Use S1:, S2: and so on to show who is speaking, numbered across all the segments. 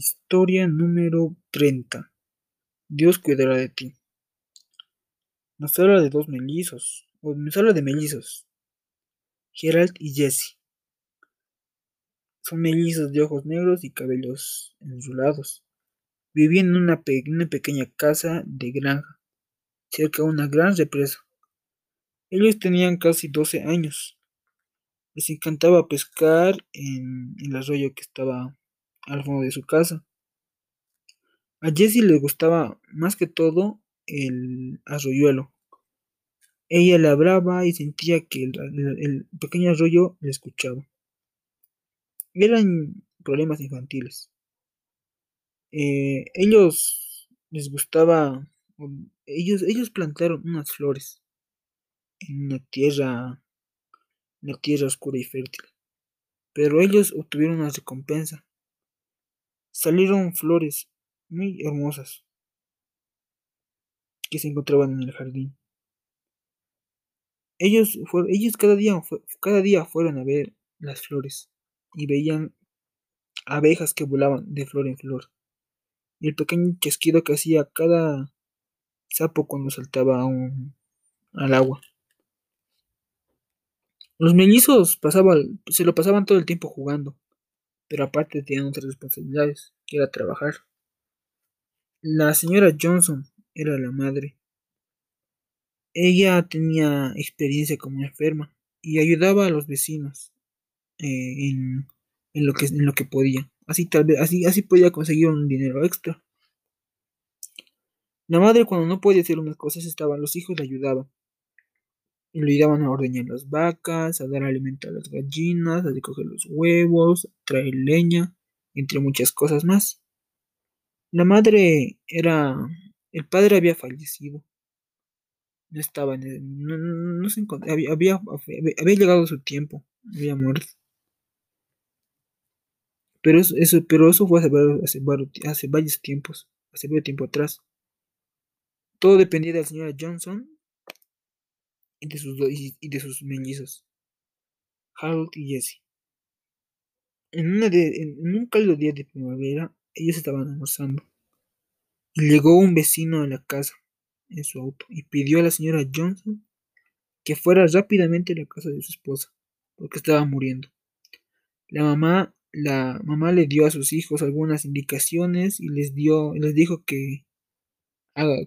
S1: Historia número 30. Dios cuidará de ti. Nos habla de dos mellizos, o nos habla de mellizos, Gerald y Jesse. Son mellizos de ojos negros y cabellos enrulados. Vivían en una, una pequeña casa de granja, cerca de una gran represa. Ellos tenían casi 12 años. Les encantaba pescar en el arroyo que estaba al fondo de su casa. A Jessie le gustaba más que todo el arroyuelo. Ella le hablaba y sentía que el, el- pequeño arroyo le escuchaba. Eran problemas infantiles. Eh, ellos les gustaba, ellos, ellos plantaron unas flores en una tierra, una tierra oscura y fértil. Pero ellos obtuvieron una recompensa. Salieron flores muy hermosas que se encontraban en el jardín. Ellos, fueron, ellos cada, día, cada día fueron a ver las flores y veían abejas que volaban de flor en flor y el pequeño chasquido que hacía cada sapo cuando saltaba un- al agua. Los mellizos pasaban, se lo pasaban todo el tiempo jugando, pero aparte tenían otras responsabilidades, que era trabajar. La señora Johnson era la madre. Ella tenía experiencia como enferma y ayudaba a los vecinos eh, en, lo que, en lo que podía. Así tal vez, así, así podía conseguir un dinero extra. La madre cuando no podía hacer unas cosas estaban, los hijos le ayudaban. Y le ayudaban a ordeñar las vacas, a dar alimento a las gallinas, a recoger los huevos, a traer leña, entre muchas cosas más. La madre era, el padre había fallecido. No estaba en el- no, no- se encont- había, había, había llegado su tiempo, había muerto. Pero eso, pero eso fue hace varios, hace hace varios tiempos, hace varios tiempo atrás. Todo dependía de la señora Johnson y de sus, y, de sus mellizos, Harold y Jesse. En, una de, en, un cálido día de primavera, ellos estaban almorzando. Y llegó un vecino a la casa en su auto y pidió a la señora Johnson que fuera rápidamente a la casa de su esposa, porque estaba muriendo. La mamá, la mamá le dio a sus hijos algunas indicaciones y les dio, les dijo que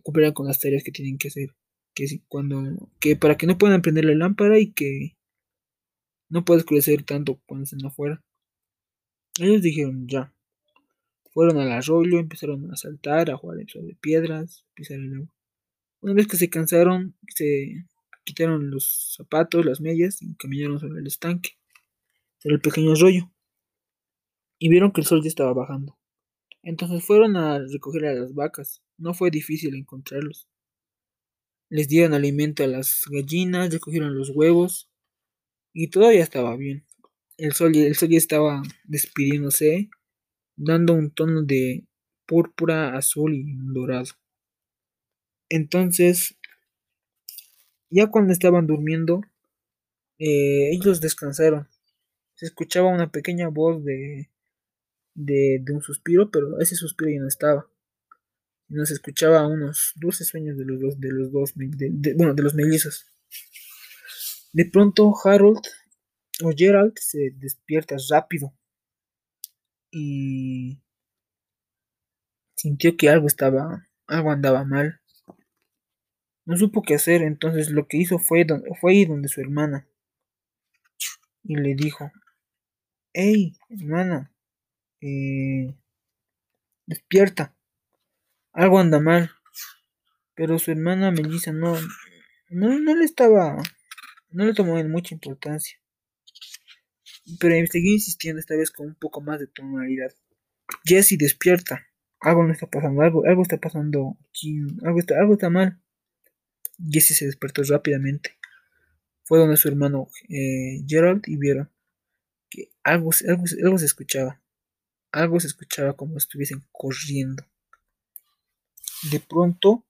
S1: cumplieran con las tareas que tienen que hacer, que si cuando, que para que no puedan prender la lámpara y que no pueda oscurecer tanto cuando estén afuera. Ellos dijeron ya. Fueron al arroyo, empezaron a saltar, a jugar sobre piedras, pisar el agua. Una vez que se cansaron, se quitaron los zapatos, las medias y caminaron sobre el estanque, sobre el pequeño arroyo. Y vieron que el sol ya estaba bajando. Entonces fueron a recoger a las vacas. No fue difícil encontrarlos. Les dieron alimento a las gallinas, recogieron los huevos y todavía estaba bien. El sol, el sol ya estaba despidiéndose, dando un tono de púrpura, azul y dorado. Entonces, ya cuando estaban durmiendo, eh, ellos descansaron. Se escuchaba una pequeña voz de, de, de un suspiro, pero ese suspiro ya no estaba. No se escuchaba unos dulces sueños de los dos, de los dos, de, de, bueno, de los mellizos. De pronto Harold o Gerald se despierta rápido y sintió que algo estaba, algo andaba mal. No supo qué hacer, entonces lo que hizo fue, fue ir donde su hermana y le dijo, hey, hermana, eh, despierta, algo anda mal. Pero su hermana melliza no, no, no le estaba, no le tomó en mucha importancia. Pero seguí insistiendo esta vez con un poco más de tonalidad. Jesse, despierta. Algo no está pasando, algo, algo está pasando algo está, algo está mal. Jesse se despertó rápidamente. Fue donde su hermano eh, Gerald y vieron que algo, algo, algo se escuchaba. Algo se escuchaba como si estuviesen corriendo. De pronto,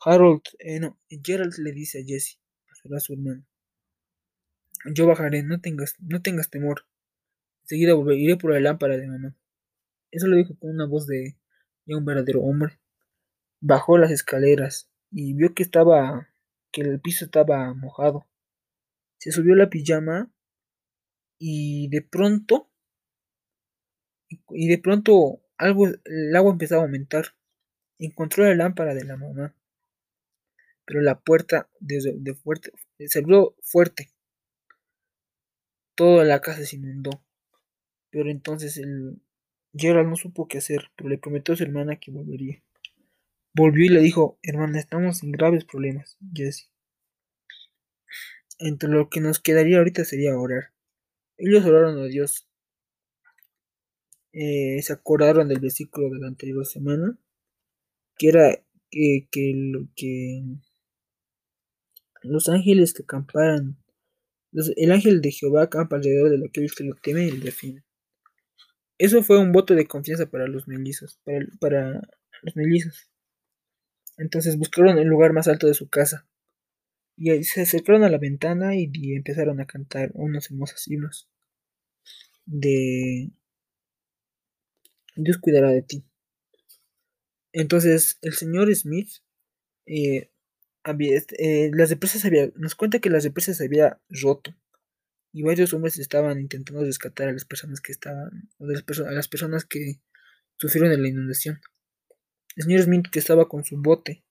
S1: Harold, eh, no, Gerald le dice a Jesse, a su hermano, yo bajaré, no tengas, no tengas temor. Enseguida volveré, iré por la lámpara de mamá. Eso lo dijo con una voz de, un verdadero hombre. Bajó las escaleras y vio que estaba, que el piso estaba mojado. Se subió la pijama y de pronto, y de pronto algo, el agua empezaba a aumentar. Encontró la lámpara de la mamá, pero la puerta de fuerte se abrió fuerte. Toda la casa se inundó. Pero entonces el Gerald no supo qué hacer, pero le prometió a su hermana que volvería. Volvió y le dijo, hermana, estamos en graves problemas, Jesse. Entre lo que nos quedaría ahorita sería orar. Ellos oraron a Dios. Eh, se acordaron del versículo de la anterior semana, que era que, que, que los ángeles que acamparan, el ángel de Jehová acampa alrededor de aquellos que lo temen y lo defienden. Eso fue un voto de confianza para los mellizos, para, para los mellizos. Entonces buscaron el lugar más alto de su casa y se acercaron a la ventana y, y empezaron a cantar unos hermosos himnos de Dios cuidará de ti. Entonces el señor Smith eh, eh, las había, nos cuenta que las depresas se había roto y varios hombres estaban intentando rescatar a las personas que estaban, a las personas que sufrieron en la inundación. El señor Smith que estaba con su bote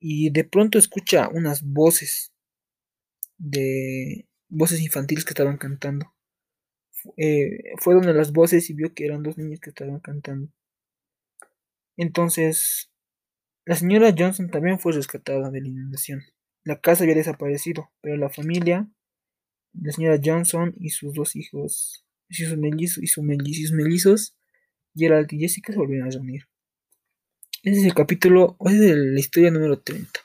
S1: y de pronto escucha unas voces de voces infantiles que estaban cantando. Eh, fue donde las voces y vio que eran dos niños que estaban cantando. Entonces, la señora Johnson también fue rescatada de la inundación. La casa había desaparecido, pero la familia la señora Johnson y sus dos hijos, y sus mellizos, y sus mellizos, Gerald y Jessica se volvieron a reunir. Ese es el capítulo, esa es la historia número 30.